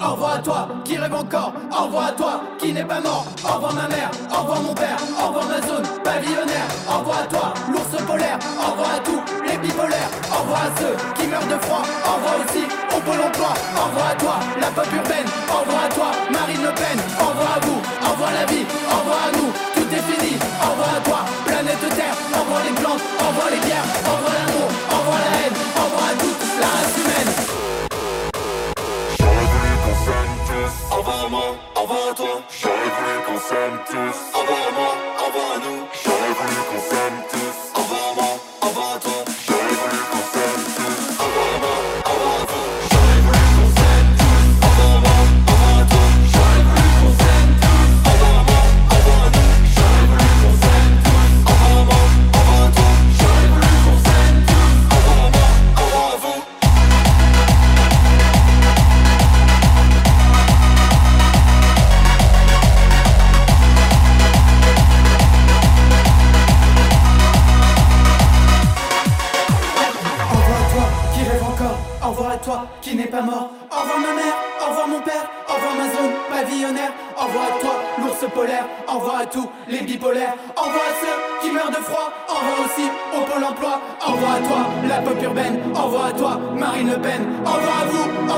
Envoie à toi qui rêve encore, envoie à toi qui n'est pas mort, envoie ma mère, envoie mon père, envoie ma zone pavillonnaire, envoie à toi l'ours polaire, envoie à tous les bipolaires, envoie à ceux qui meurent de froid, envoie aussi au pôle emploi, envoie à toi la pop urbaine, envoie à toi Marine Le Pen, envoie à vous, envoie la vie, envoie à nous, tout est fini, envoie à toi envoie les bières, envoie l'amour, envoie la haine, envoie toute la race humaine. J'aurais voulu qu'on s'aime tous, envoie à moi, envoie à toi. J'aurais voulu qu'on tous, envoie à moi, envoie à nous. J'aurais voulu qu'on s'aime tous. envoie à toi Marine Le Pen, envoie à vous,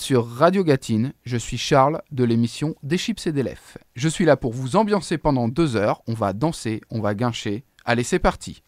sur Radio Gatine, je suis Charles de l'émission Des Chips et des Lèvres. Je suis là pour vous ambiancer pendant deux heures, on va danser, on va guincher. Allez, c'est parti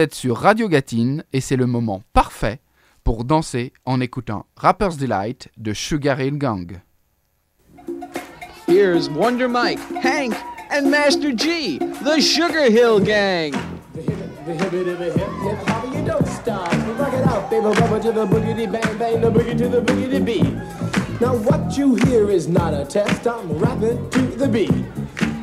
êtes sur Radio Gatine et c'est le moment parfait pour danser en écoutant Rapper's Delight de Sugar Hill Gang. Here's Wonder Mike, Hank, and Master G, the Sugar Hill Gang. The hip, the hip, the hip, hip, hip, hopper, you don't stop. You rock it out, baby, bubba to the boogity bang bang, the boogie to the boogity beat. Now what you hear is not a test. I'm rapping to the beat,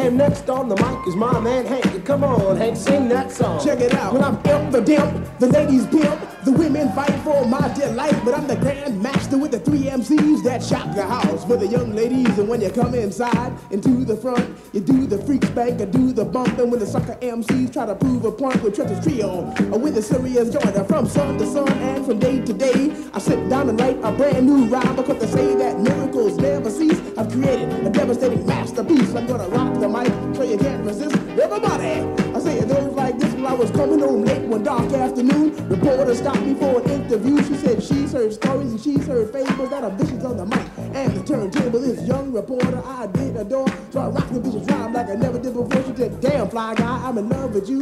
And next on the mic is my man Hank. Come on, Hank, sing that song. Check it out. When I'm imp the dimp, the ladies pimp, the women fight for my delight. But I'm the grand master with the three MCs that shock the house for the young ladies. And when you come inside into the front, you do the freak spank and do the bump. And when the sucker MCs try to prove a point with Trent's trio, or with the serious joiner from sun to sun and from day to day, I sit down and write a brand new rhyme because they say that miracles never cease. I've created a devastating masterpiece. I'm gonna rock the mic so you can't resist. Everybody, I say it I was coming home late one dark afternoon, reporter stopped me for an interview. She said she's heard stories and she's heard fables that are vicious on the mic and the turntable. This young reporter I did adore, so I rocked the vicious rhyme like I never did before. She said, "Damn fly guy, I'm in love with you."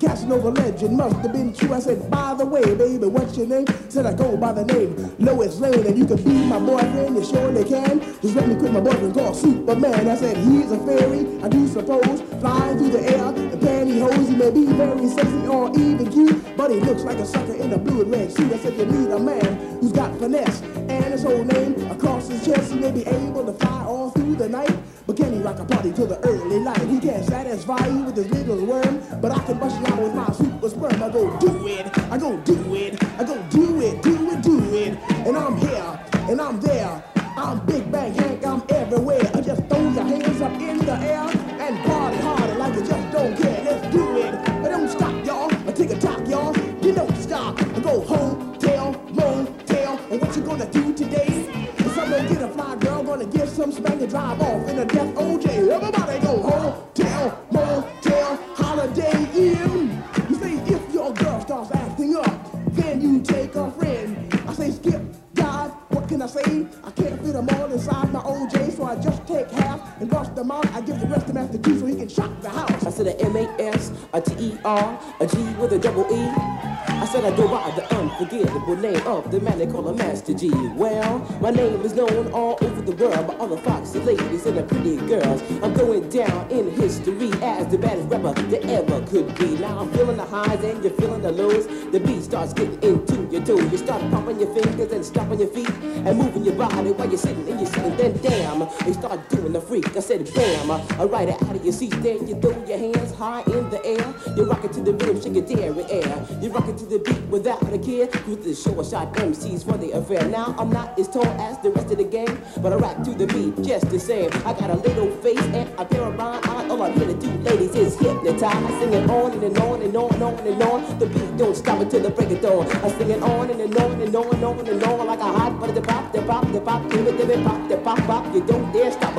Casanova legend must have been true. I said, "By the way, baby, what's your name?" Said I go by the name Lois Lane, and you can be my boyfriend. You surely can. Just let me quit my boyfriend called Superman. I said he's a fairy, I do suppose, flying through the air in pantyhose. He may be very sexy or even cute, but he looks like a sucker in a blue and red suit. I said you need a man who's got finesse and his whole name across his chest. He may be able to fly all through the night, but can he rock a party till the early light? He can't satisfy you with his little worm, but I can bust you out with my super sperm. I go do it, I go do it, I go do it, do it, do it, and I'm here and I'm there. Gonna do today? Is I'm gonna get a fly girl, gonna get some spank and drive off in a death OJ. Everybody go home, tell, motel, holiday inn. You say if your girl starts acting up, then you take a friend. I say skip, God, what can I say? I can't fit them all inside my OJ, so I just half and bust them out. I give the rest to Master G so he can shock the house. I said a M-A-S, a T-E-R, a G with a double E. I said I go by the unforgettable name of the man they call a Master G. Well, my name is known all over the world by all the foxy ladies and the pretty girls. I'm going down in history as the baddest rapper that ever could be. Now I'm feeling the highs and you're feeling the lows. The beat starts getting into your toe. You start pumping your fingers and stomping your feet and moving your body while you're sitting and you're sitting. Then damn, you start doing the freak. I said bam, uh, I ride it out of your seat. Then you throw your hands high in the air. You rock it to the rhythm, shake your dairy air. You rock it to the beat without a care. With the show, I shot MCs for the affair. Now I'm not as tall as the rest of the gang, but I rap to the beat just the same. I got a little face and a pair of rhyme eyes. All I'm here to do, ladies, is hypnotize. Sing it on and, and on and on and on and on. The beat don't stop until the break of dawn. I sing it on and, and on and on and on and on like a hot butter. The pop, the pop, the pop, it, give it, pop, the pop, pop. You don't dare stop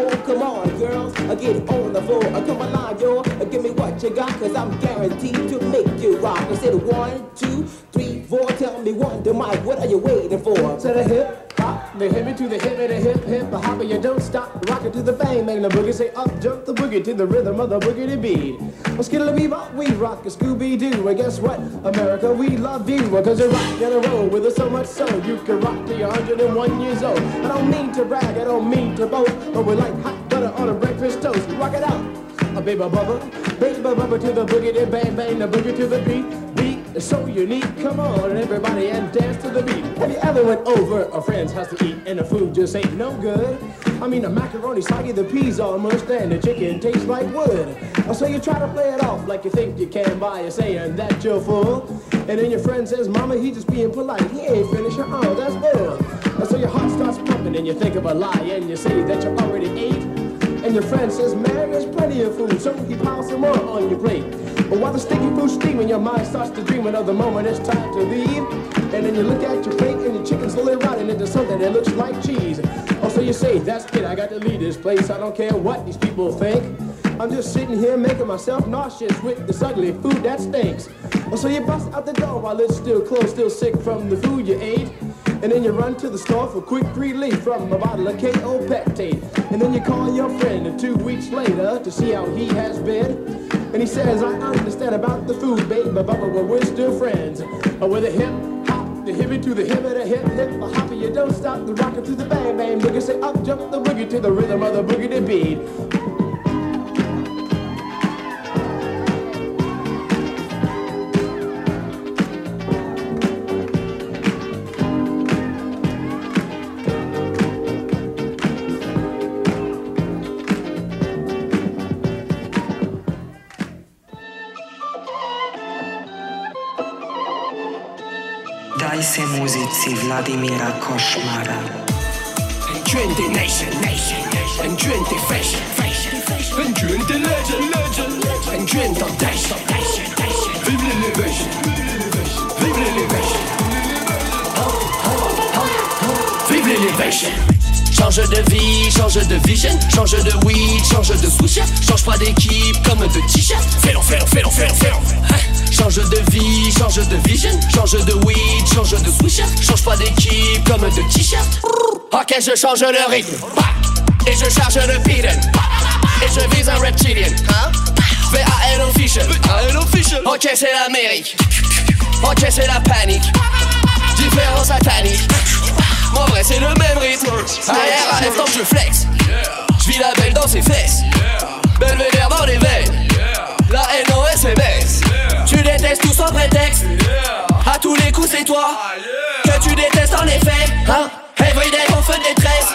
four. Come on, girls, I get on the floor. I come alive, yo. Give me what you got, cause I'm guaranteed to make you rock. I said one, two, three, four. Tell me one, to Mike, what are you waiting for? To the hip the hippie to the hippie, the hip hip, the hopper, you don't stop. Rock it to the bang, bang the boogie. Say up, jump the boogie to the rhythm of the boogie to beat. Well, skittle bebop, we rock a Scooby Doo. And guess what? America, we love you. Because you rock and a roll with us so much so you can rock you're 101 years old. I don't mean to brag, I don't mean to boast, but we like hot butter on a breakfast toast. Rock it out. A baby bubba, baby bubba to the boogie, to bang bang the boogie to the beat is so unique. Come on, everybody, and dance to the beat. Have you ever went over a friend's house to eat and the food just ain't no good? I mean, the macaroni soggy, the peas mushed, and the chicken tastes like wood. Oh, So you try to play it off like you think you can by saying that you're full. And then your friend says, Mama, he just being polite. He ain't finished. Oh, that's bull. So your heart starts pumping and you think of a lie and you say that you already ate. And your friend says, man, there's plenty of food, so he pile some more on your plate. But while the sticky food's steaming, your mind starts to dreaming of the moment it's time to leave. And then you look at your plate and your chicken's slowly rotting into something that looks like cheese. Oh, so you say, that's it, I got to leave this place. I don't care what these people think. I'm just sitting here making myself nauseous with this ugly food that stinks. Oh, so you bust out the door while it's still closed, still sick from the food you ate. And then you run to the store for quick relief from a bottle of Kaopectate. And then you call your friend and two weeks later to see how he has been. And he says, I understand about the food, babe, but Bubba, but we're still friends. Uh, with a hip hop, the hippie to the hip of the hip hip, a you don't stop the rocker to the bang bang boogie. Say up jump the boogie to the rhythm of the boogie to beat. pozycji Wladimira Koszmara. Enjoy nation, nation, enjoy the fashion, fashion, enjoy the legend, legend, enjoy the dash, dash, dash. Vive l'élevation, vive l'élevation, vive l'élevation, vive l'élevation. Change de vie, change de vision, change de weed, change de swisher, change pas d'équipe comme de t-shirt. Fais-le, fais-le, fais-le, fais-le, fais-le. Hein? Change de vie, change de vision, change de weed, change de swisher, change pas d'équipe comme de t-shirt. Ok, je change le rythme, et je charge le pidon, et je vise un reptilien. Hein? V.A.L. official, official. Ok, c'est l'Amérique, ok, c'est la panique, différence satanique. Mon vrai c'est le même rythme. Arrière à tant que je flex. Je vis la belle dans ses fesses. Belvédère dans les veines. La NOS et baisse. Tu détestes tout sans prétexte. À tous les coups c'est toi. Que tu détestes en effet. Hein? Everyday mon feu de détresse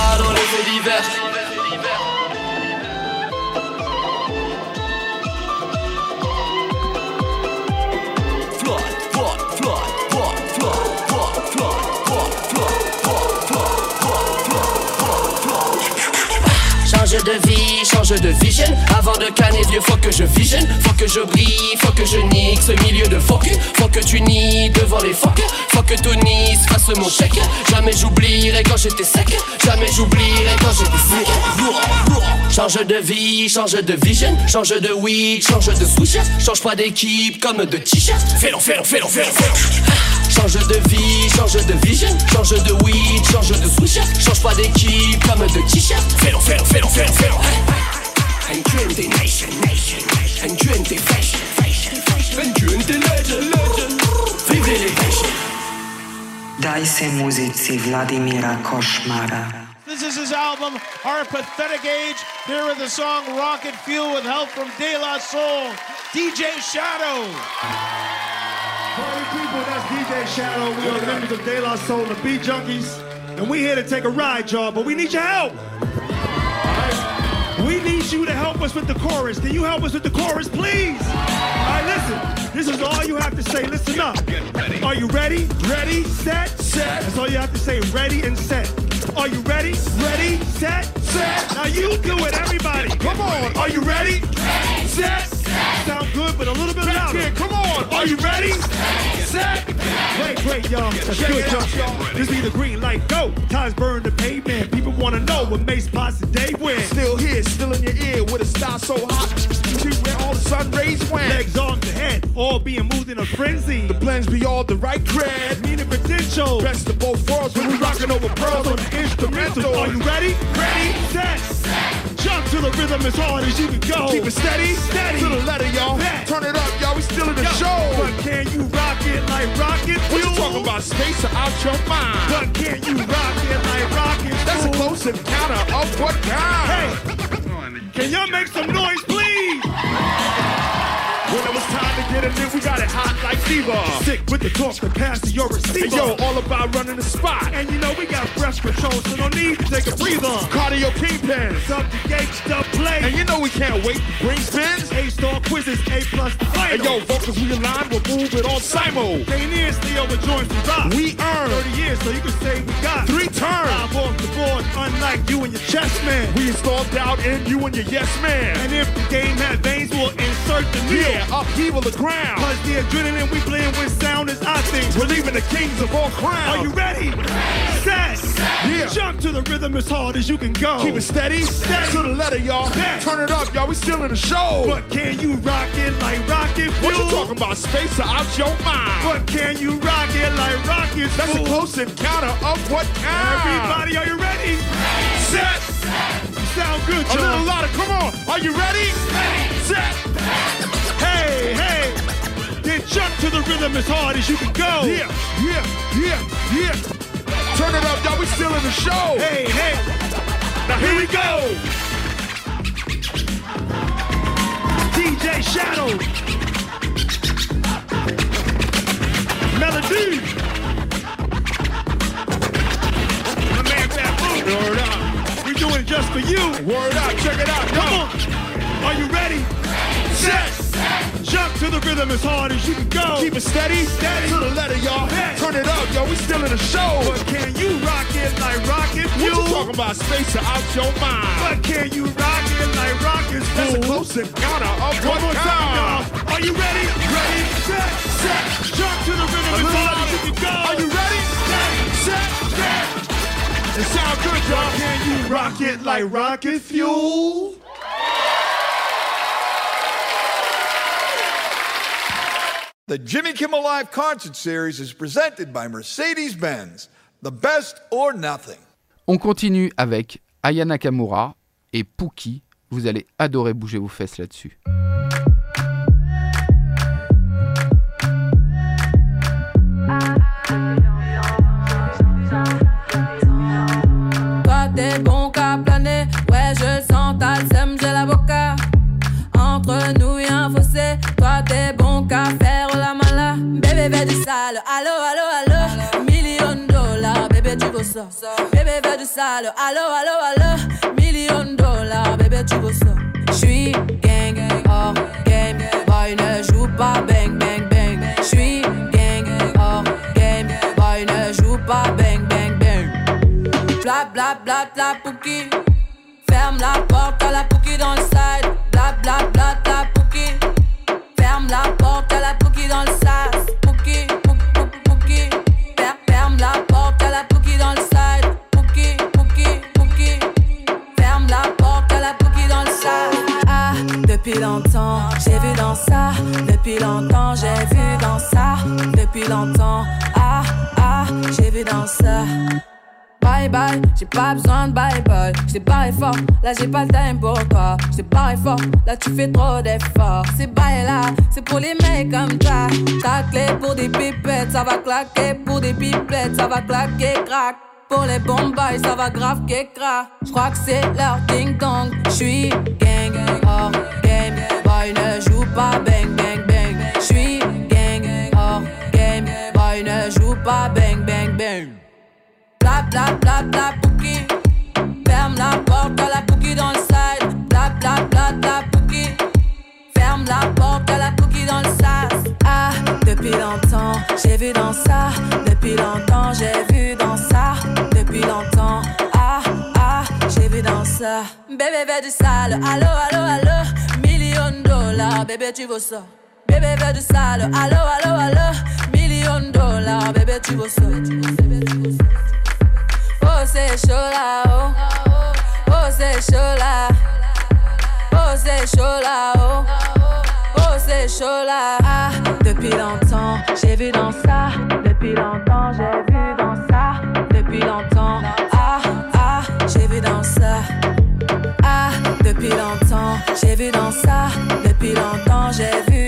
Adolescent de vie, change de vision. Avant de canner vieux, faut que je vision Faut que je brille, faut que je nique ce milieu de focus. Faut que tu nies devant les phoques Faut que Tony se fasse mon chèque. Jamais j'oublierai quand j'étais sec. Jamais j'oublierai quand j'étais sec. Change de vie, change de vision. Change de weed, change de swisher Change pas d'équipe comme de t-shirt. Fais-le, fais-le, fais-le, fais-le, fais-le. Change de vie, change de vision. Change de weed, change de swisher Change pas d'équipe comme de t-shirt. Fais-le, fais-le, fais-le, fais-le, fais-le And twenty nation, nation, and twenty fashion, fashion, and twenty legend, legend. Vive l'élevation. Daj se muzici Vladimira Košmara. This is his album, Our Pathetic Age. Here with the song Rocket Fuel with help from De La Soul, DJ Shadow. Party people, that's DJ Shadow. We are members of De La Soul, the Beat Junkies. And we here to take a ride, y'all, but we need your help. We need you to help us with the chorus. Can you help us with the chorus, please? All right, listen. This is all you have to say. Listen up. Are you ready? Ready, set, set. That's all you have to say. Ready and set. Are you ready? Ready, set, set. Now you do it, everybody. Come on. Are you ready? Ready, Set. Sound good, but a little bit louder. Come on. Are you ready? Set. Great, great, y'all. That's good, y'all. This be the green light. Go. Ties burn the pavement. People want to know what Mace Posse Dave win. Still here, still in your ear with a style so hot. You see where all the sun rays went. Legs on the head, all being moved in a frenzy. The blends be all the right cred. Meaning potential. Best of both worlds when we rocking over pearls on the instrumental. Are you ready? Ready, set. Jump to the rhythm as hard as you can go. Keep it steady, steady. Letter, y'all. Turn it up, y'all. We still in the show. But can you rock it like rocket fuel? You talking about? Space or out your mind? But can you rock it like rocket fuel? That's a close encounter of what kind? Hey, can y'all make some noise, please? Get in, we got it hot like fever. Sick with the talk to pass to your receiver. Hey, yo, all about running the spot. And you know we got breath control, so no need to take a breather. Cardio kingpin. Subjugate, stuff play. And you know we can't wait to bring spins. A-star quizzes, A plus the final. Hey, yo, vocals we align, we'll move it on Simo. Can't ears, Leo, the joints we rock. We earn 30 years, so you can say we got three turns. Live off the board, unlike you and your chest man. We installed doubt in you and your yes man. And if the game had veins, we'll insert the needle. Yeah, upheaval the ground. Cause the adrenaline we blend with sound is our thing. We're leaving the kings of all crowns. Are you ready? Set. Yeah. Jump to the rhythm as hard as you can go. Keep it steady. Steady. To the letter, y'all. Turn it up, y'all. We still in the show. But can you rock it like rocket fuel? What you talking about? Space or out your mind? But can you rock it like rocket fuel? That's a close encounter of what kind? Everybody, are you ready? Set. You sound good, John. A little louder. Come on. Are you ready? Set. Hey, hey. Then jump to the rhythm as hard as you can go. Yeah, yeah, yeah, yeah. Turn it up, y'all. We still in the show. Hey, hey. Now here we go. DJ Shadow. Melody. My man Babu. Word up. We doing it just for you. Word up. Check it out. Come on. Are you ready? Set. To the rhythm as hard as you can go. Keep it steady, steady to the letter, y'all. Turn it up, yo. We still in the show. But can you rock it like rocket fuel? What you talking about? Space out your mind? But can you rock it like rocket fuel? That's a close encounter of One more time, y'all. Are you ready? Ready, set, set. Jump to the rhythm as hard as you can go. Are you ready? Set, set, set. It sound good, y'all. Can you rock it like rocket fuel? The Jimmy Kimmel Live concert series is presented by Mercedes Benz. The best or nothing. On continue avec Aya Nakamura et Pookie. Vous allez adorer bouger vos fesses là-dessus. Sale, allo allo allo, million dollars, bébé tu veux ça. Bébé veut du sale, allo allo allo, million dollars, bébé tu veux ça. J'suis gang, hors game, boy ne joue pas bang bang bang. J'suis gang, hors game, boy ne joue pas bang bang bang. Bla bla bla bla pouki. Ferme la porte à la pouki dans le side. Bla bla bla bla pouki. J'ai vu dans ça. Depuis longtemps, j'ai vu dans ça. Depuis longtemps, ah, ah, j'ai vu dans ça. Bye bye, j'ai pas besoin de bye bye. J't'ai barré fort, là j'ai pas le time pour toi. J't'ai barré fort, là tu fais trop d'efforts. C'est bye là, c'est pour les mecs comme toi. Ta clé pour des pipettes, ça va claquer. Pour des pipettes, ça va claquer, crack. Pour les bombes, ça va grave qu'écra. J'crois que c'est leur ding dong. J'suis gang, hors game. Pas bang bang bang. J'suis gang, hors game. Boy ne joue pas bang bang bang. Bla bla bla bla pouki. Ferme la porte à la pouki dans le side. Bla bla bla bla pouki. Ferme la porte à la pouki dans le sas. Ah, depuis longtemps, j'ai vu dans ça. Depuis longtemps, j'ai vu dans ça. Depuis longtemps, ah, ah, j'ai vu dans ça. Bébé veut du sale, allo, allo, allo. Million de dollars, bébé, tu vaux ça. Bébé veut du sale, allo, allo, allo. Million dollars, bébé, tu vaux ça. Oh, c'est chaud là, oh. Oh, c'est chaud là. Oh, c'est chaud là, oh. Oh, c'est chaud là. Ah, depuis longtemps, j'ai vu dans ça. Depuis longtemps, j'ai vu dans ça. Depuis longtemps. depuis longtemps, j'ai vu dans ça. Depuis longtemps, j'ai vu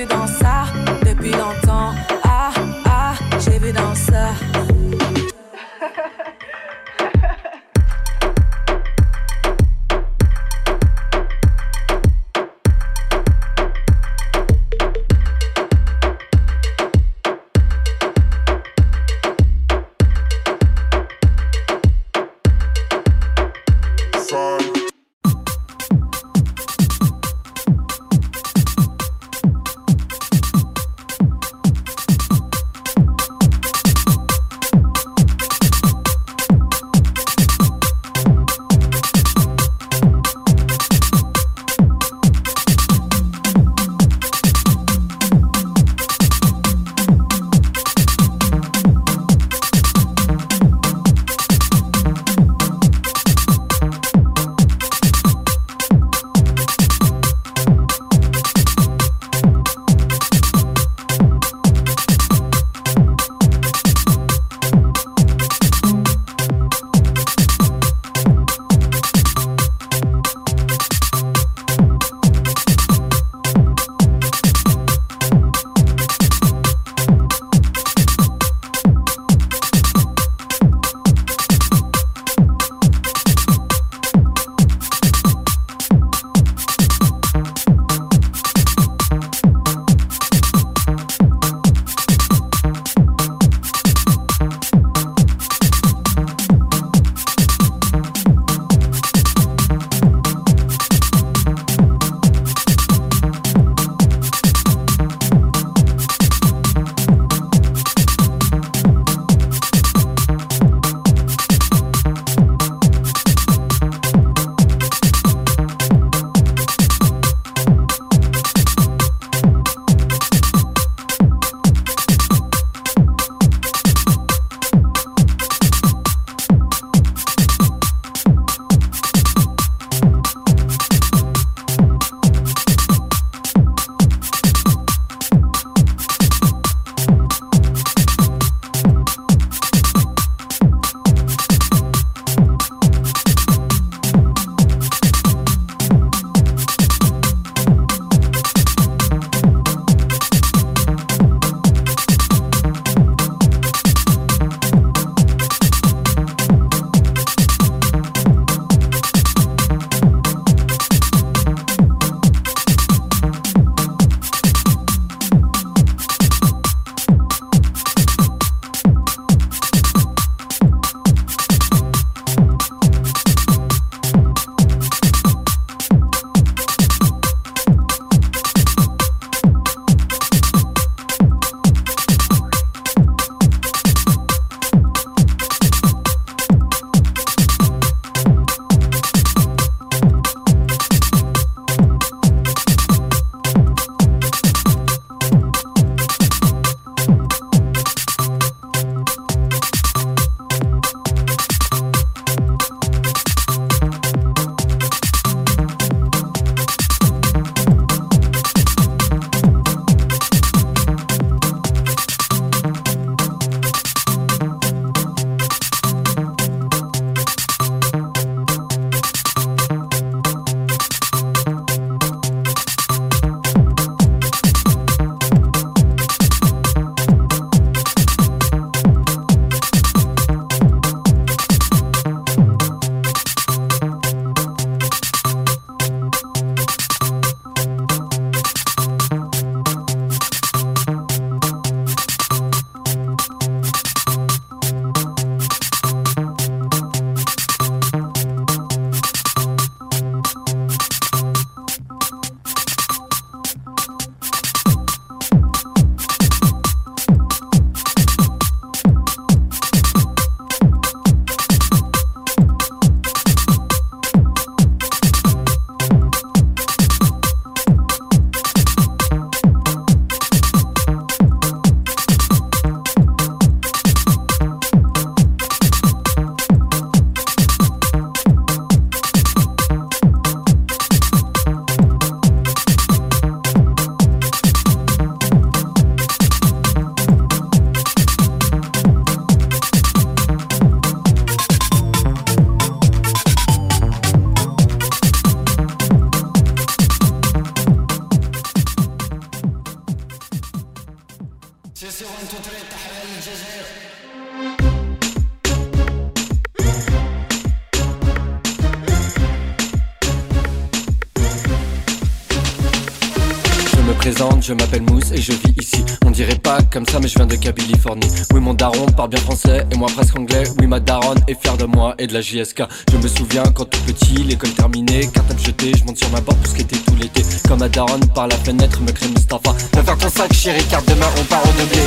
bien français et moi presque anglais. Oui, ma daronne est fière de moi et de la JSK. Je me souviens quand tout petit, l'école terminée, cartable jetée, je monte sur ma porte pour skater tout l'été. Comme ma daronne par la fenêtre me crée Mustapha. Va faire ton sac, chérie, car demain on part au doublé.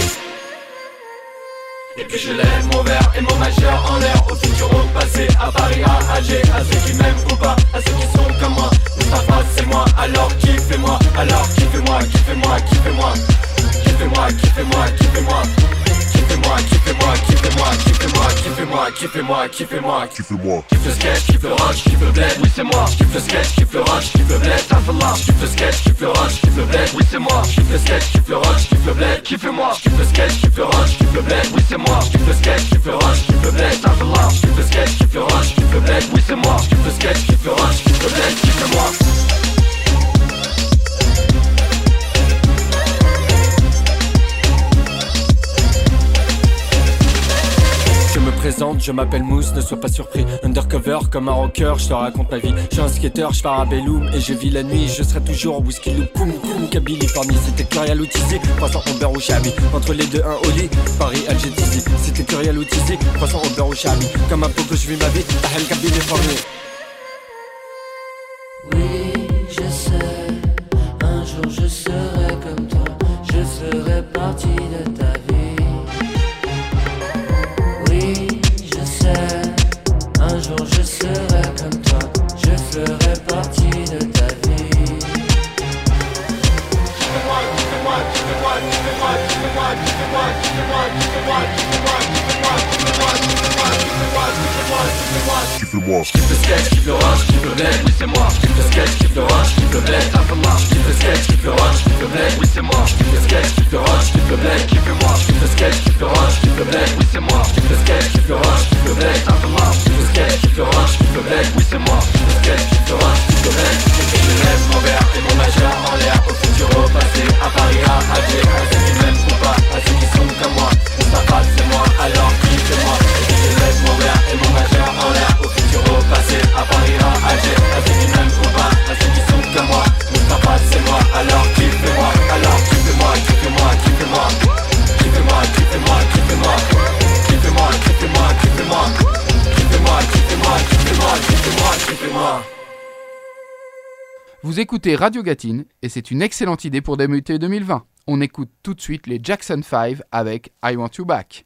Et puis je lève mon verre et mon majeur en l'air Au futur, au passé, à Paris, à Alger À ceux qui m'aiment ou pas, à ceux qui sont comme moi Mustapha c'est moi, alors kiffez-moi Alors kiffez-moi, kiffez-moi, kiffez-moi Kiffez-moi, kiffez-moi, kiffez-moi Kiffez-moi, kiffez-moi, kiffez-moi, kiffez-moi, kiffez-moi, kiffez-moi, kiffez-moi, kiffez-moi. Kiffe le sketch, kiffe le rush, kiffe le bled, oui c'est moi. Kiffe le sketch, kiffe le rush, kiffe le bled, tafallah. Kiffe le sketch, kiffe le rush, kiffe le bled, oui c'est moi. Kiffe le sketch, kiffe le rush, kiffe le bled, kiffez-moi. Kiffe le sketch, kiffe le rush, kiffe le bled, oui c'est moi. Kiffe le sketch, kiffe le rush, kiffe le bled, tafallah. Kiffe le sketch, kiffe le rush, kiffe le bled, oui c'est moi. Kiffe le sketch, kiffe le rush, kiffe le bled, kiffez-moi. Je m'appelle Mousse, ne sois pas surpris. Undercover comme un rocker, je te raconte ma vie. Je suis un skater, je pars à Belloum et je vis la nuit. Je serai toujours whisky loop, poum poum, Californie. C'était Curial ou Tizi, au beurre ou chabi. Entre les deux, un Oli, Paris, Alger, Tizi. C'était Curial ou Tizi, au beurre ou chabi. Comme un pot que je vis ma vie, Tahem, Californie. Oui, je sais, un jour je serai comme toi, je ferai partie de ta Kiffez-moi. Kiffe le sketch, kiffe le rush, kiffe le bled, oui c'est moi. Kiffe le sketch, kiffe le kiffe le bled, tafallah. Kiffe le sketch, kiffe le rush, kiffe le bled, oui c'est moi. Kiffe le sketch, kiffe le kiffe le bled. Kiffe le sketch, kiffe le rush, kiffe le bled, oui c'est moi. Kiffe le sketch, kiffe le rush, kiffe le bled, tafallah. Kiffe le sketch, kiffe le kiffe le bled, oui c'est moi. Kiffe le sketch, kiffe le kiffe le bled. Je lève mon verre et mon majeur en l'air au futur, au passé, à Paris, à Alger, à ceux qui ou pas, à ceux sont comme moi. Mustapha c'est moi, alors kiffez-moi. Et Vous écoutez Radio Gatine et c'est une excellente idée pour débuter 2020. On écoute tout de suite les Jackson 5 avec I Want You Back.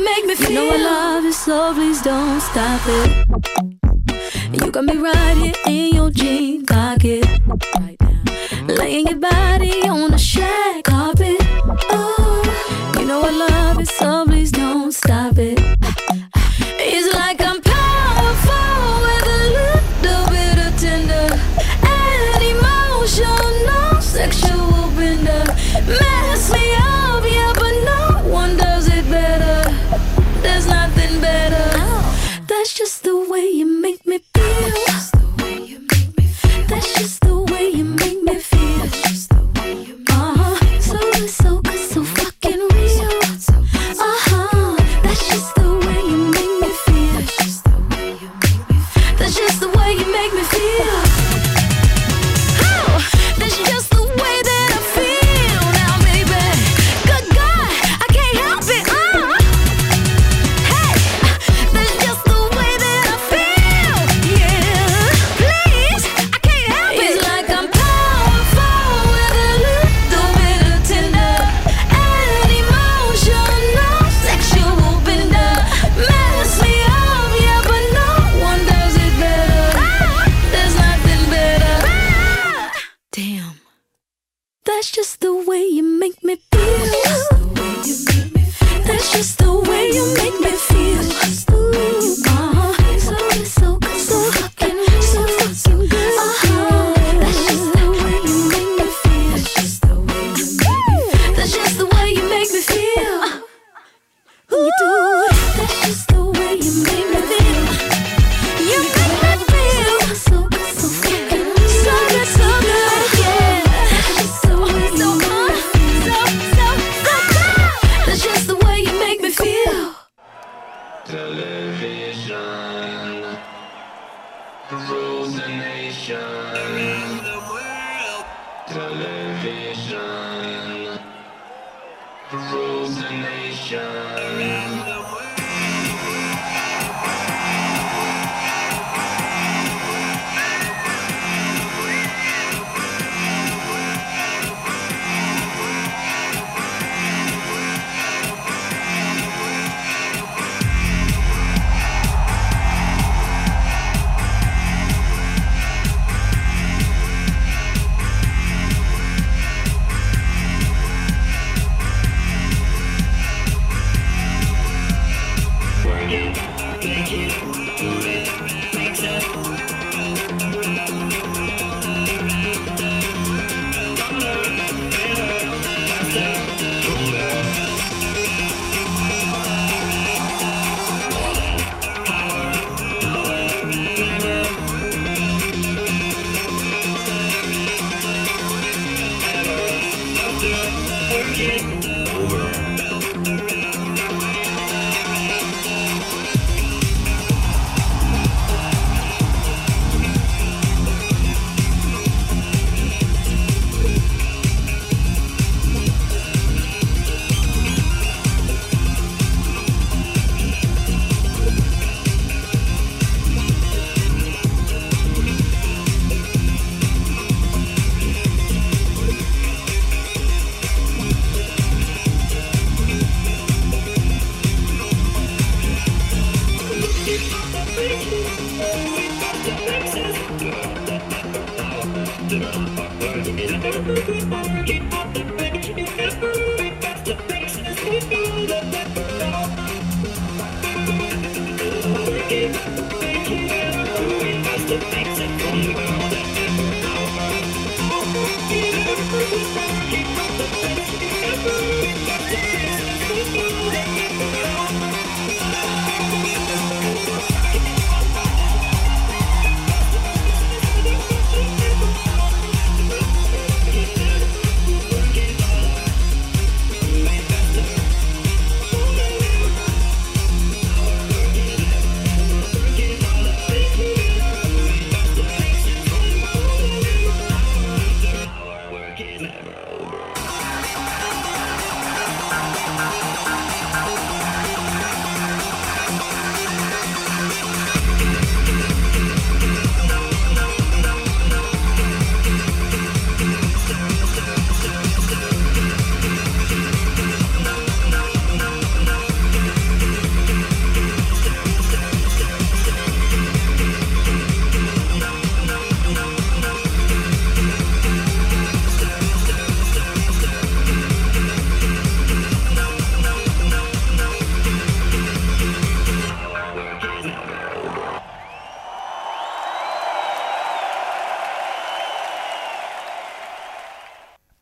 make me feel. You know I love you, so please don't stop it. You got me right here in your jean pocket. Right now. Laying your body on the shag carpet. Oh, you know I love it, so please don't stop it. Way you make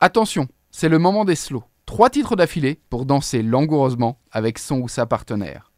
Attention, c'est le moment des slows. Trois titres d'affilée pour danser langoureusement avec son ou sa partenaire.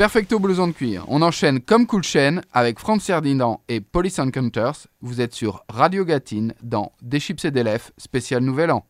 Perfecto blouson de cuir. On enchaîne comme Cool Chain avec Franz Ferdinand et Police Encounters. Vous êtes sur Radio Gatine dans Des chips et des lèvres, spécial Nouvel An.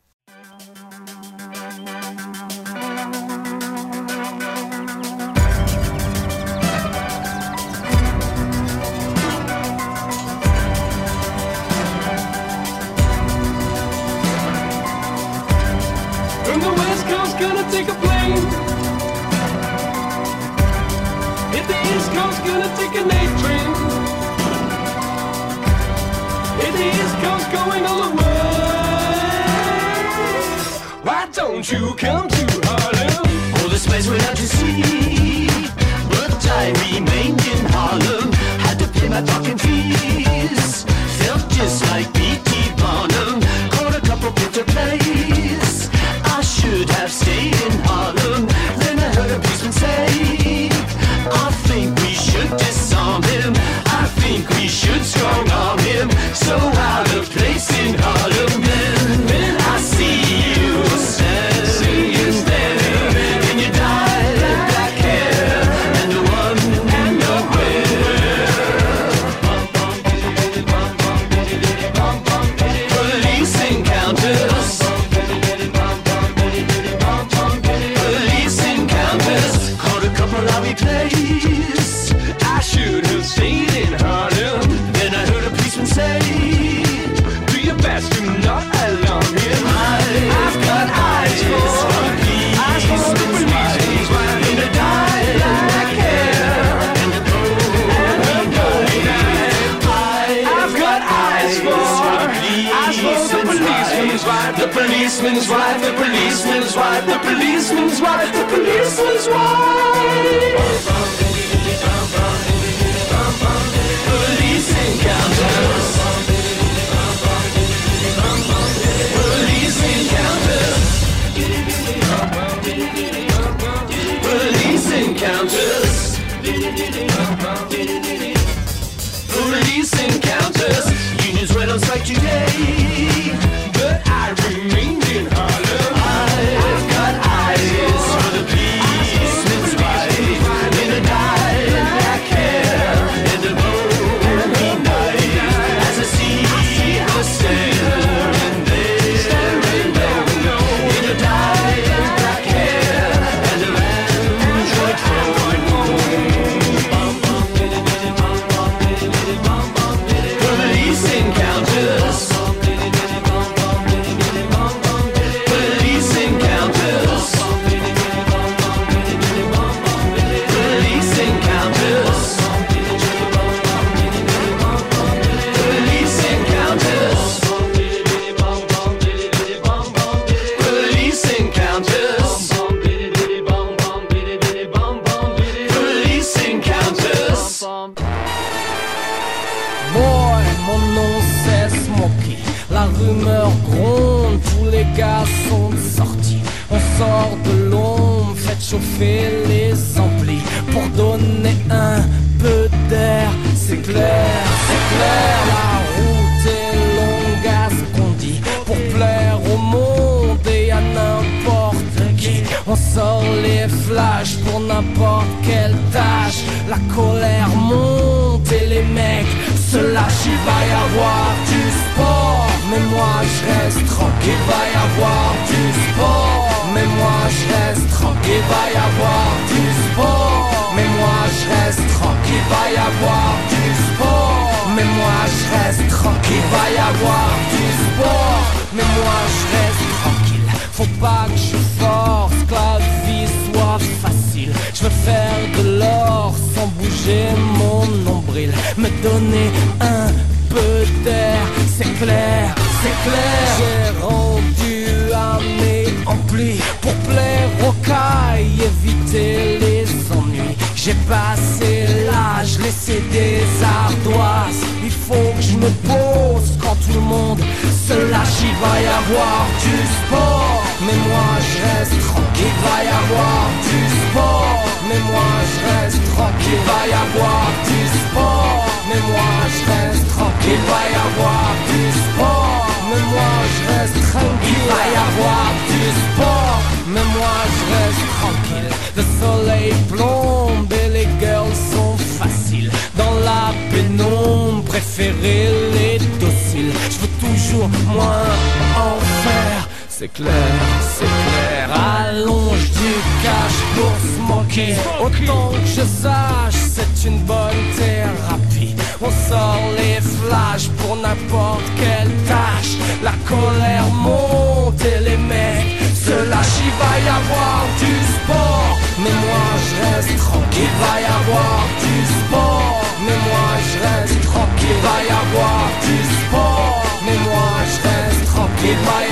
The policeman's wife, the policeman's wife, the policeman's wife, the policeman's wife. Police encounters. Police encounters. Police encounters. Police encounters. Unions went on strike today, I remained La colère monte et les mecs se lâchent. Il va y avoir du sport, mais moi je reste tranquille. Il va y avoir du sport, mais moi je reste tranquille. Il va y avoir du sport, mais moi je reste tranquille. Il va y avoir du sport, mais moi je reste tranquille. Il va y avoir du sport, mais moi je reste tranquille. Faut pas que je force, que la vie soit facile. Je veux faire de l'or bouger mon nombril. Me donner un peu d'air, c'est clair, c'est clair. J'ai rendu à mes amplis pour plaire aux cailles, éviter les ennuis. J'ai passé l'âge, laissé des ardoises. Il faut que je me pose quand tout le monde se lâche. Il va y avoir du sport, mais moi je reste tranquille. Il va y avoir du sport, mais moi je reste tranquille. Il va y avoir du sport, mais moi je reste tranquille. Il va y avoir du sport, mais moi je reste tranquille. Il va y avoir du sport, mais moi je reste tranquille. Le soleil plombe et les girls sont faciles. Dans la pénombre, préférez les dociles. Je veux toujours moins en faire c'est clair, c'est clair. Allonge du cash pour se manquer. Autant que je sache, c'est une bonne thérapie. On sort les flashs pour n'importe quelle tâche. La colère monte et les mecs se lâchent. Il va y avoir du sport, mais moi je reste tranquille. Il va y avoir du sport, mais moi je reste tranquille. Il va y avoir du sport, mais moi je reste tranquille.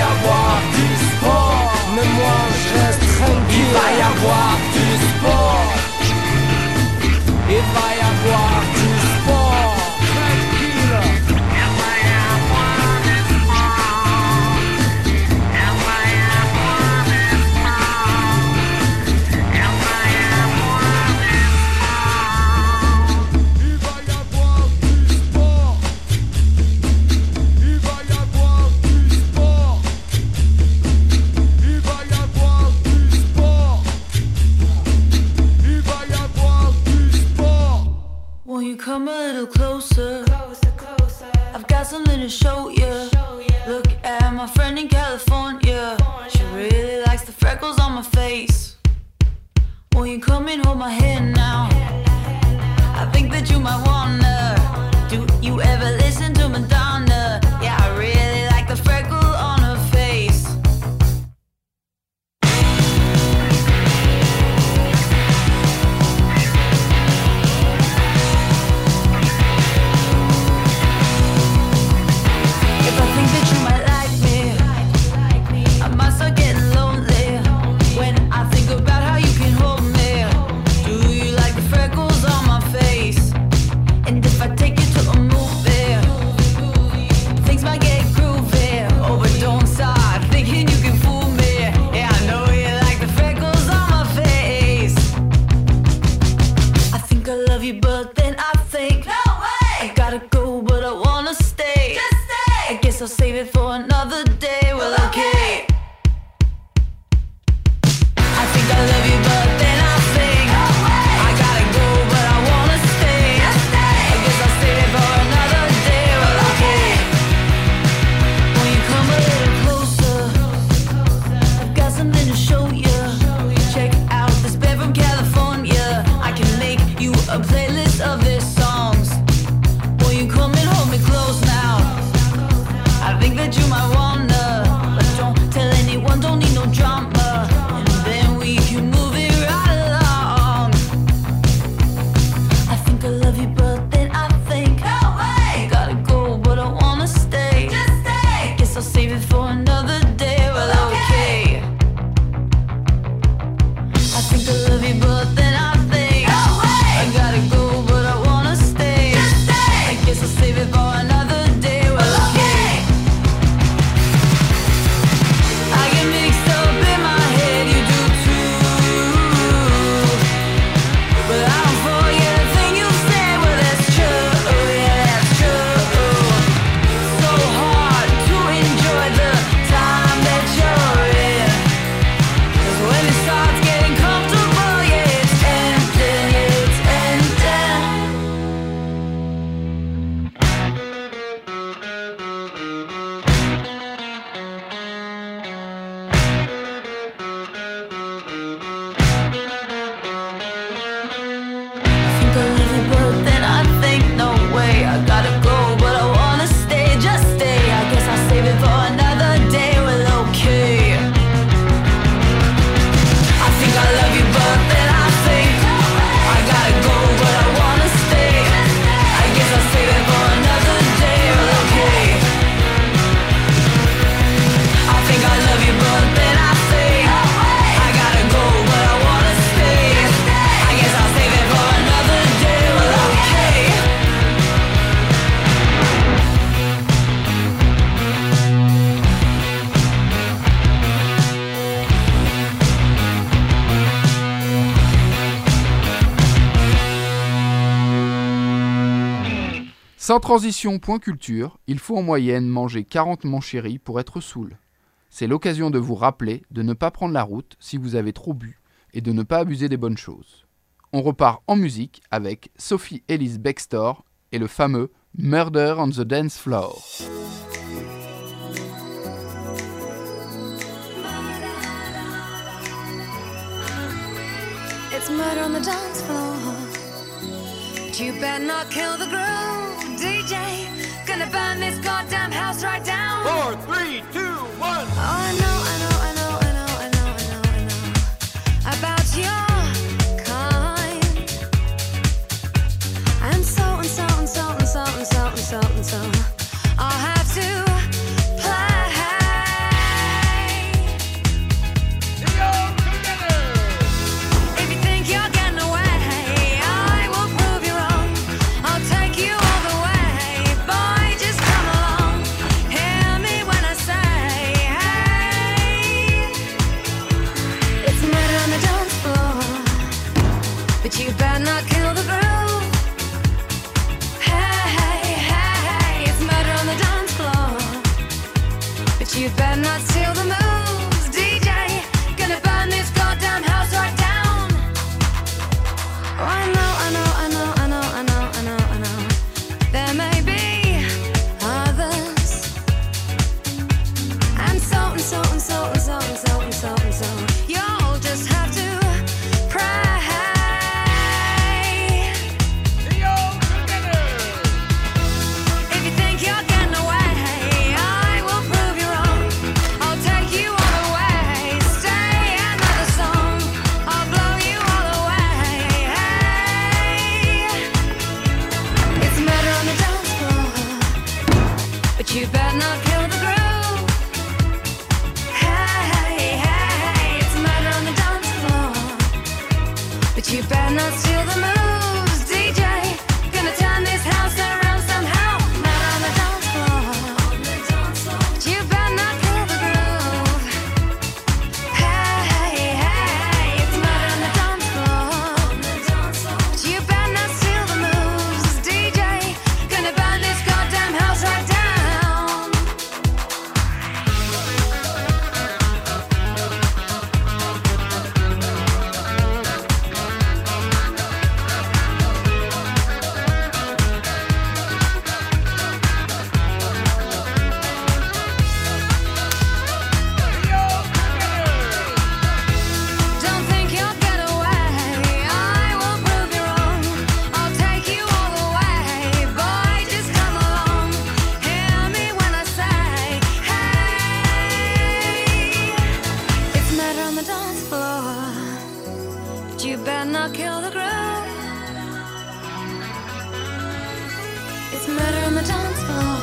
Sans transition, point culture, il faut en moyenne manger 40 manchéries pour être saoul. C'est l'occasion de vous rappeler de ne pas prendre la route si vous avez trop bu et de ne pas abuser des bonnes choses. On repart en musique avec Sophie Ellis Bextor et le fameux Murder on the Dance Floor. Murder on the dance floor. Gonna burn this goddamn murder on the dance floor.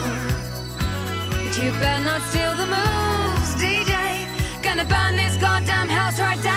But you better not steal the moves, DJ. Gonna burn this goddamn house right down.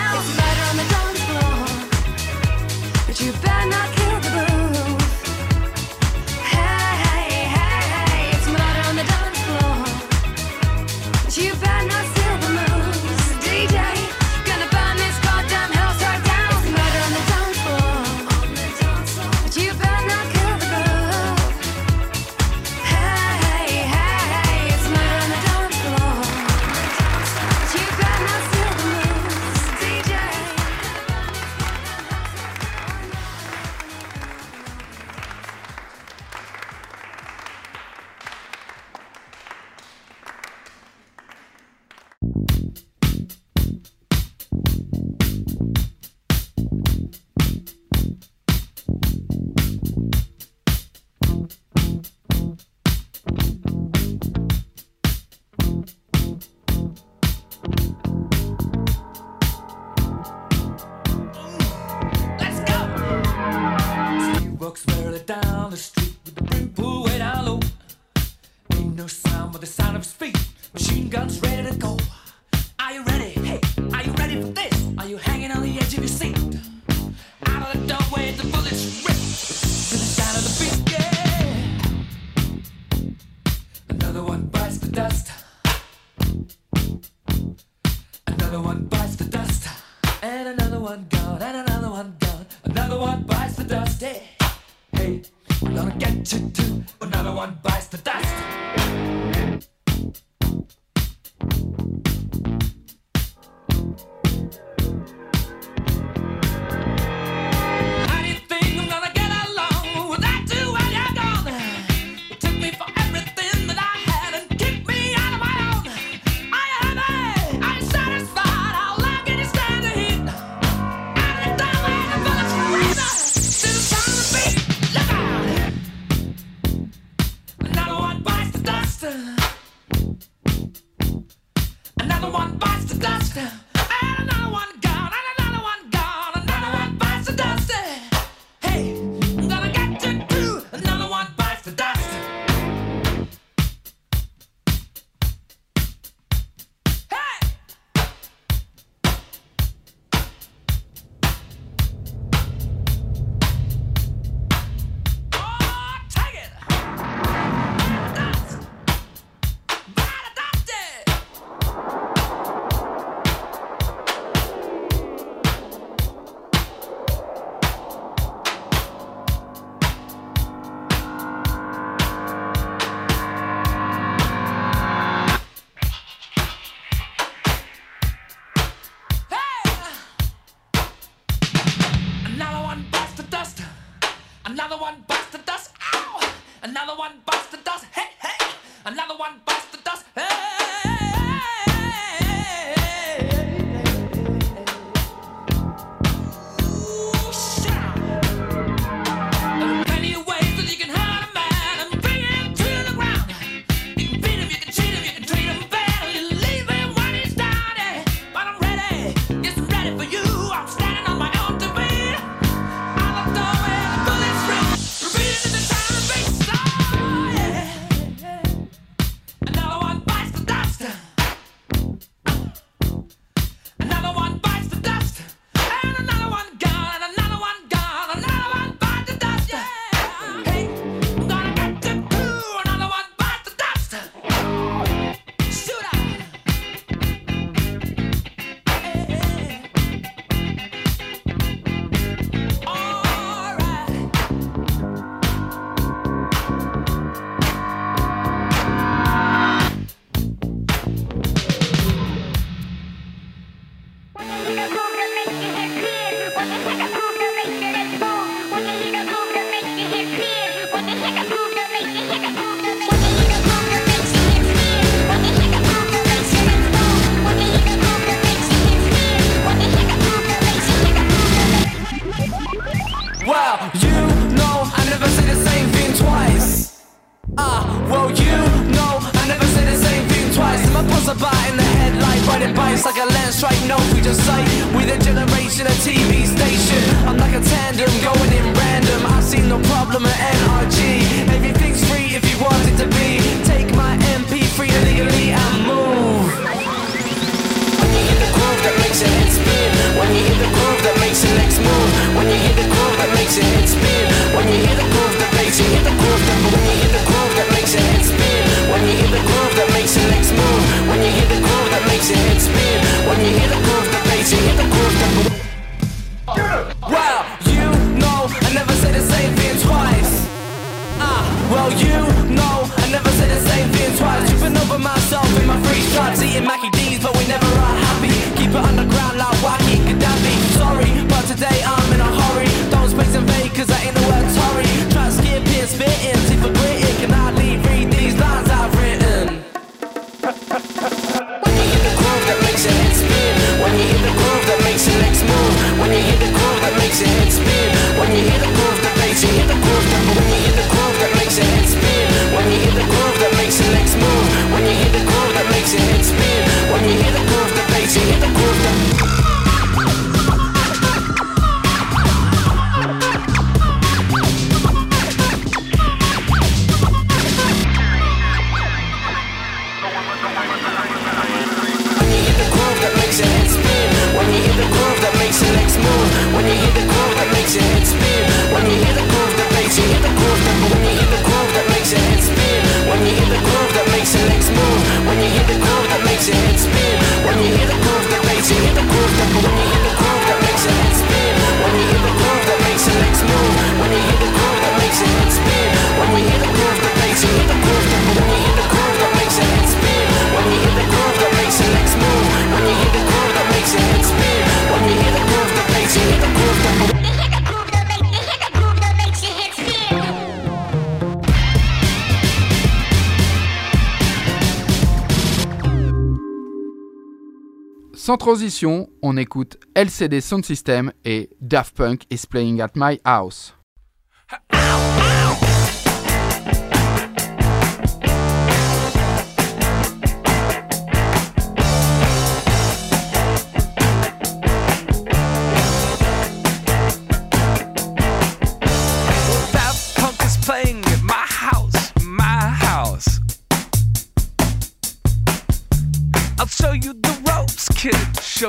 on écoute LCD Sound System et Daft Punk is Playing at My House.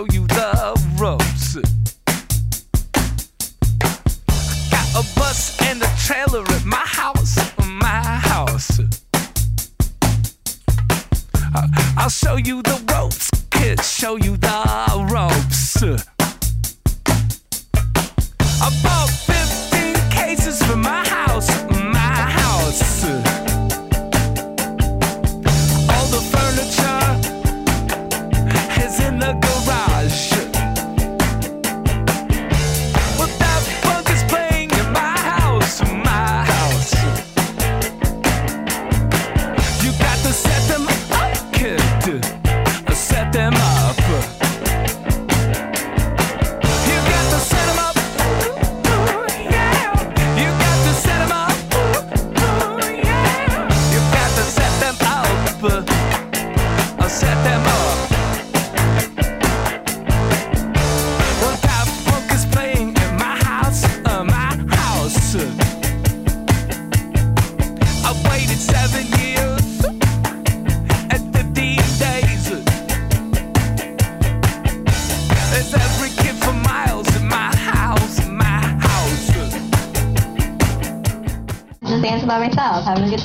show you the con el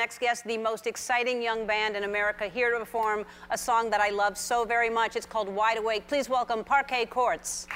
next guest, the most exciting young band in America, here to perform a song that I love so very much. It's called Wide Awake. Please welcome Parquet Courts.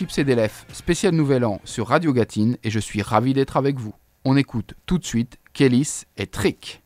Chips et spécial Nouvel An sur Radio Gatine et je suis ravi d'être avec vous. On écoute tout de suite Kélis et Trick.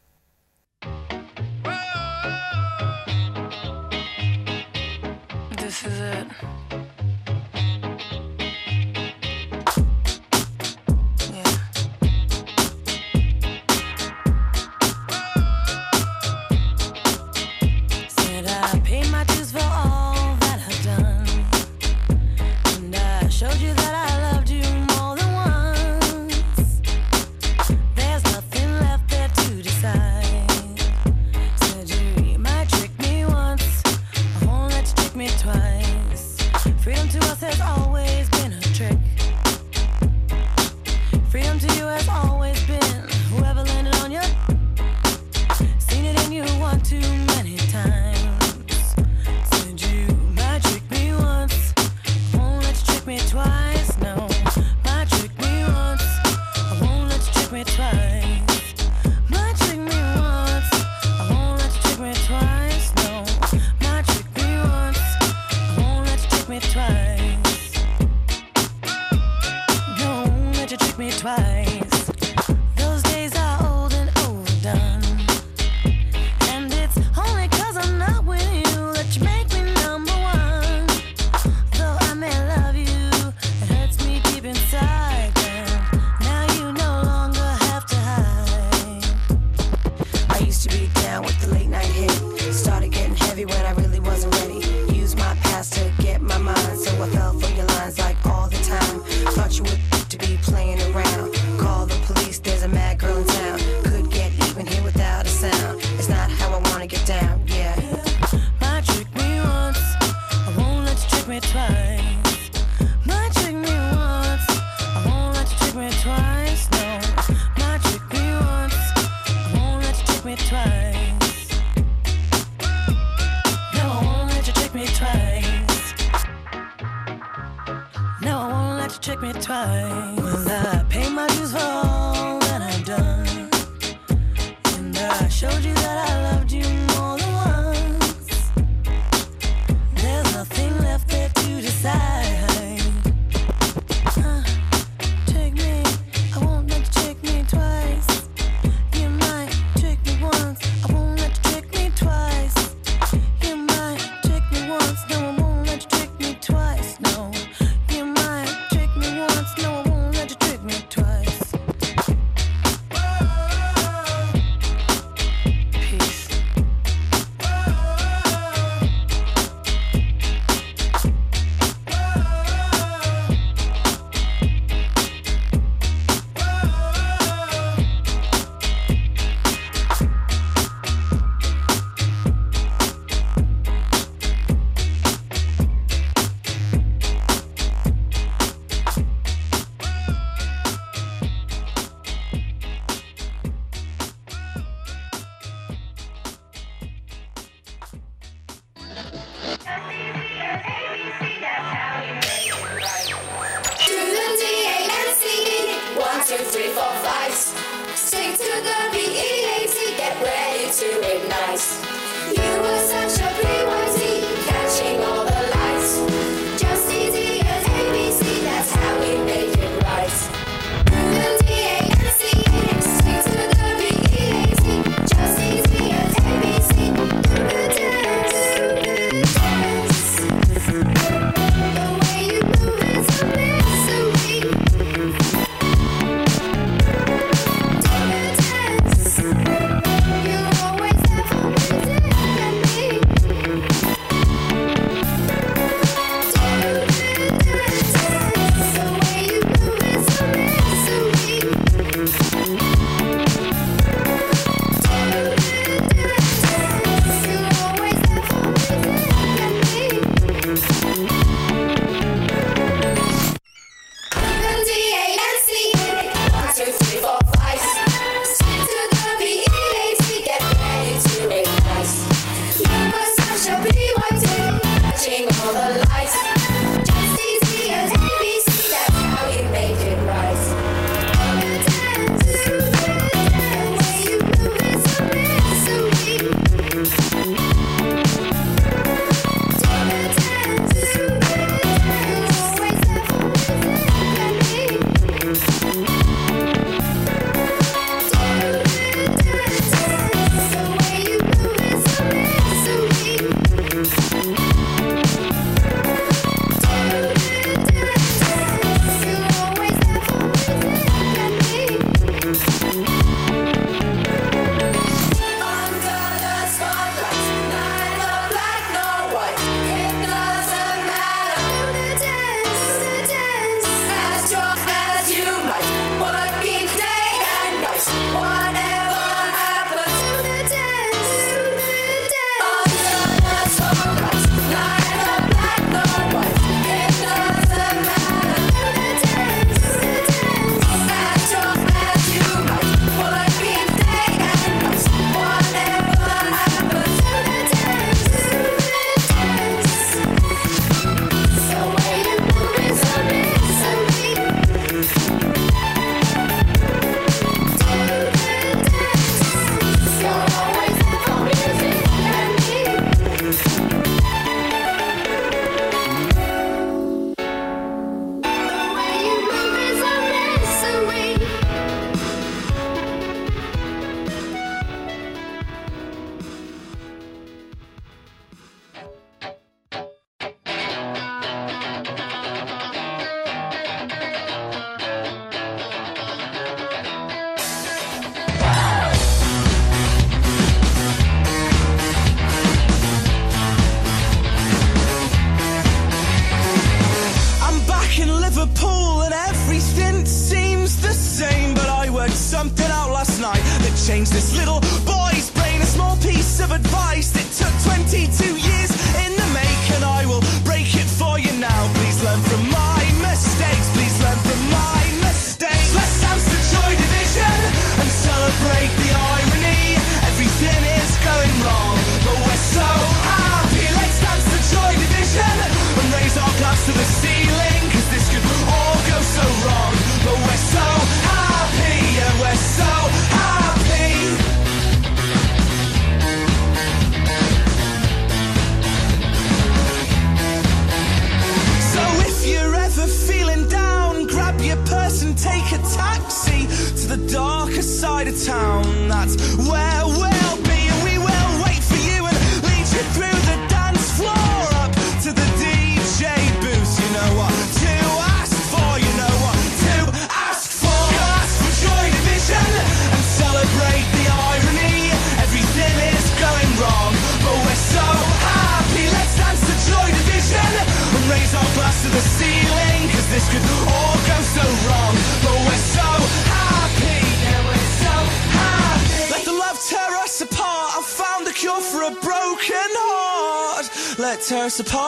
supposed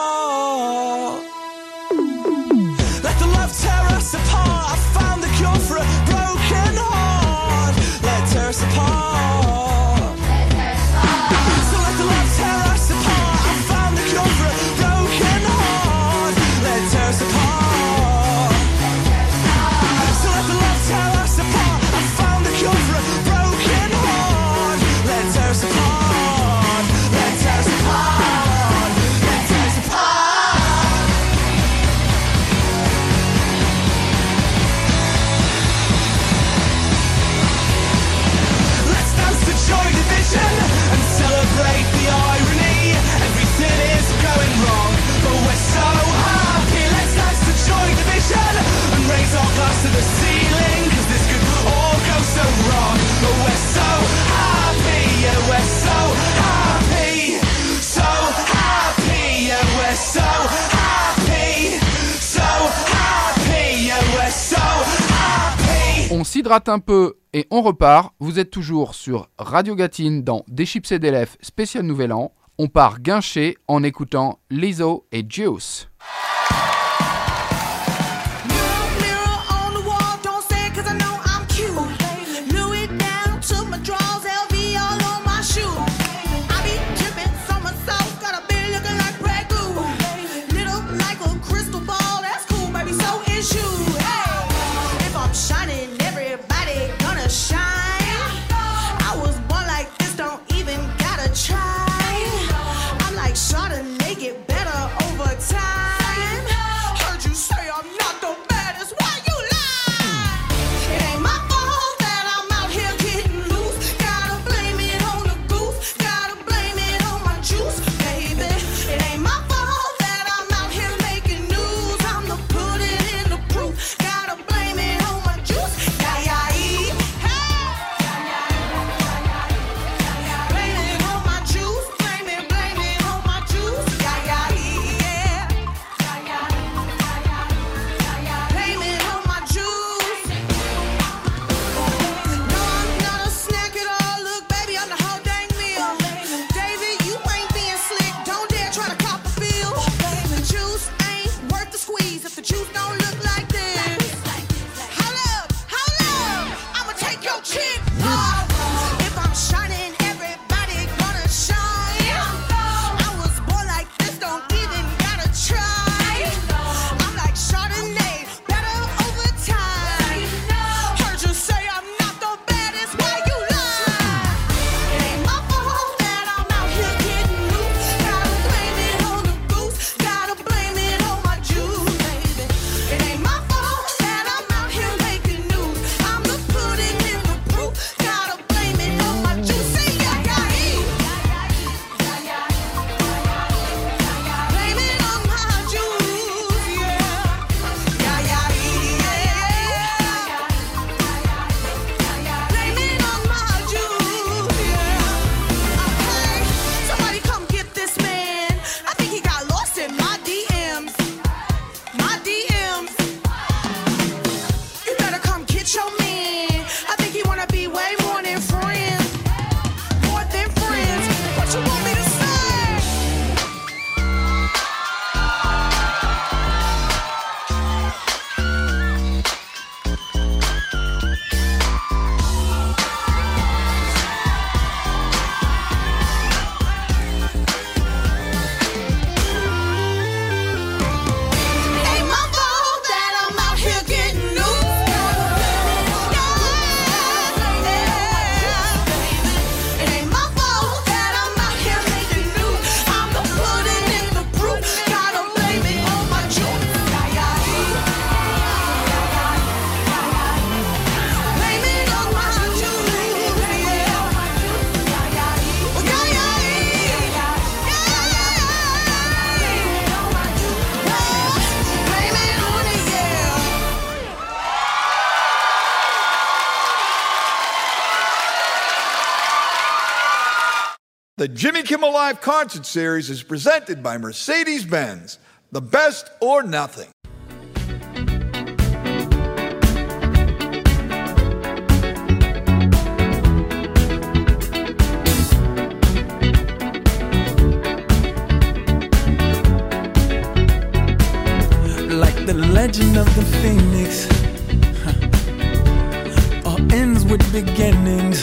s'hydrate un peu et on repart. Vous êtes toujours sur Radio Gatine dans Des chips et des spécial Nouvel An. On part guincher en écoutant Lizzo et Juice. Live Concert Series is presented by Mercedes Benz, the best or nothing. Like the legend of the phoenix, all ends with beginnings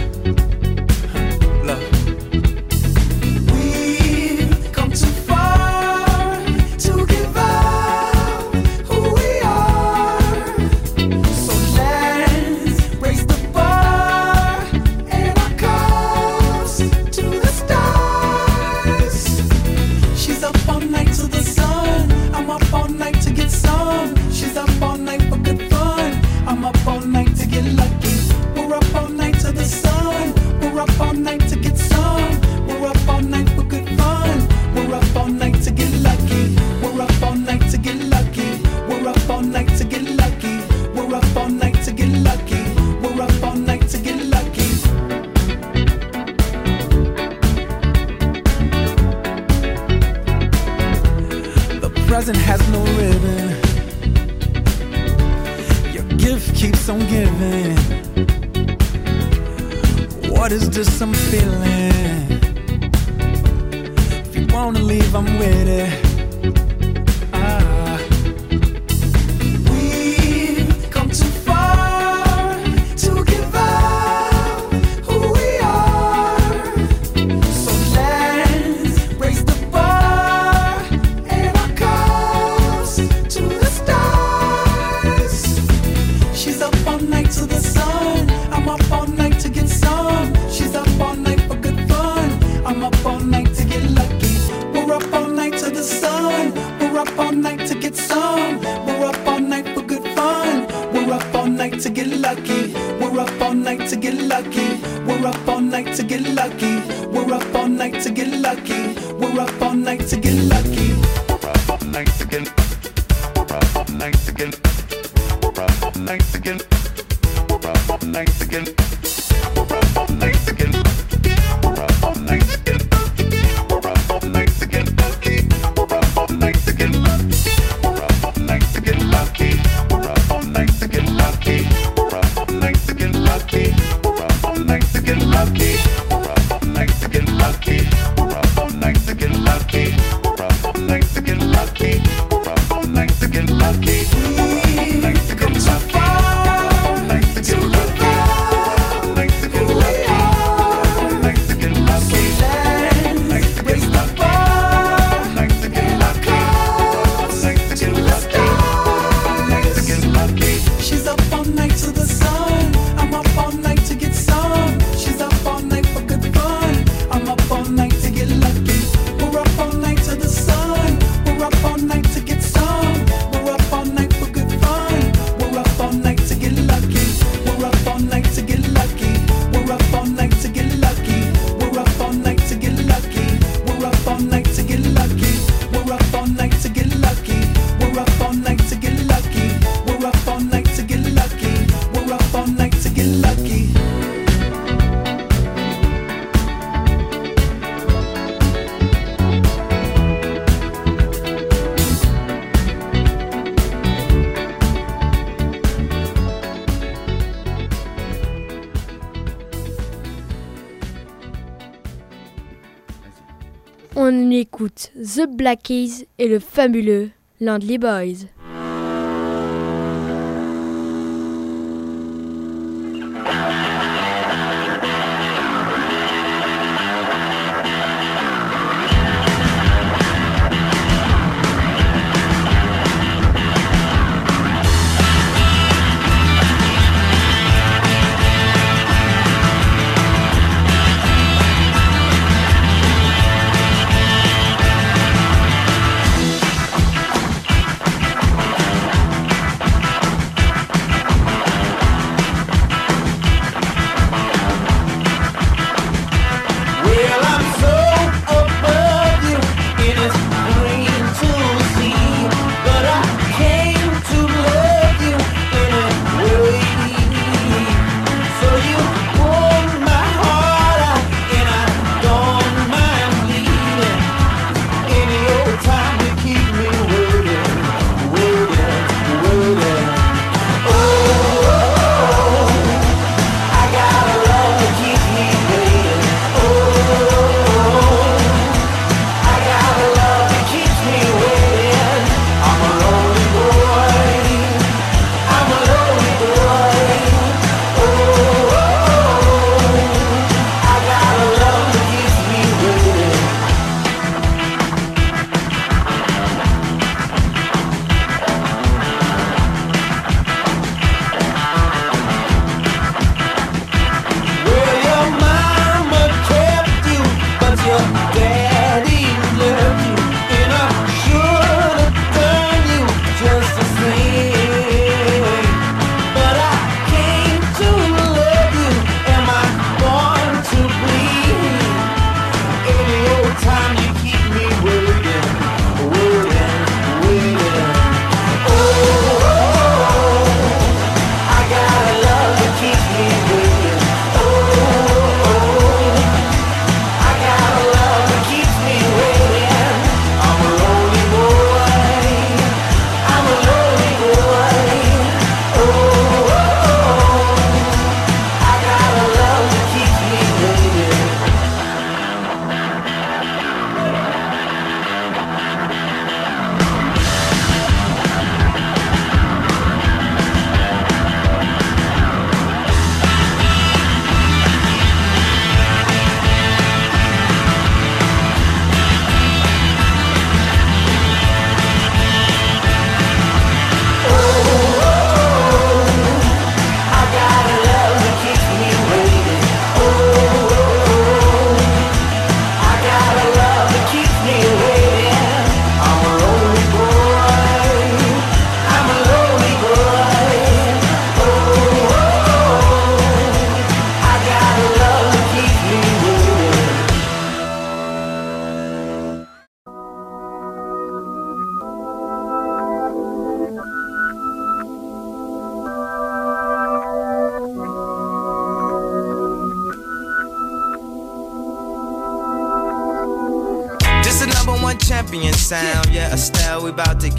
on écoute The Black et le fabuleux Landly Boys.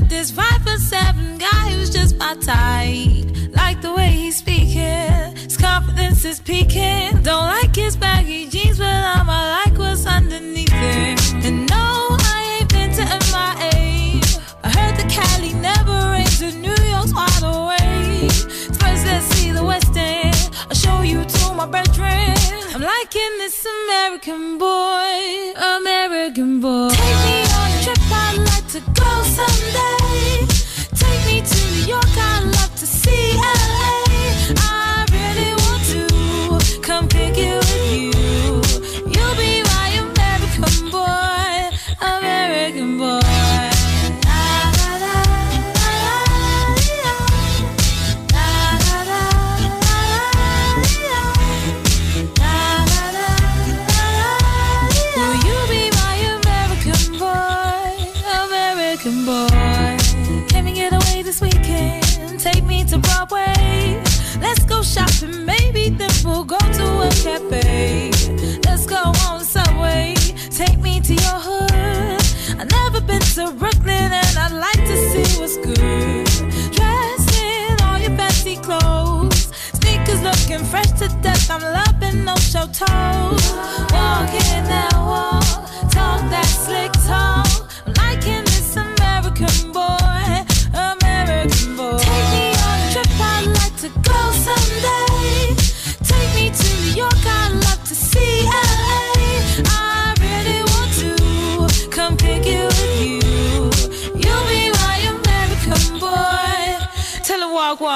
Met this five foot seven guy who's just my type. Like the way he's speaking, his confidence is peaking. Don't like his baggy jeans, but I'ma like what's underneath it. And no, I ain't been to MIA. I heard the Cali never rains, and New York's wide awake. First, let's see the West End. I'll show you to my bedroom. I'm liking this American boy, American boy. Take me on a trip, I'd like to go someday. Take me to New York, I'd love to see LA. Cafe. Let's go on subway. Take me to your hood. I've never been to Brooklyn and I'd like to see what's good. Dressed in all your fancy clothes. Sneakers looking fresh to death. I'm loving no show toes. Walking that wall, talk that slick talk. I'm liking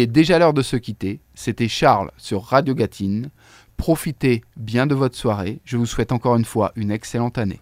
Est déjà l'heure de se quitter. C'était Charles sur Radio Gatine. Profitez bien de votre soirée. Je vous souhaite encore une fois une excellente année.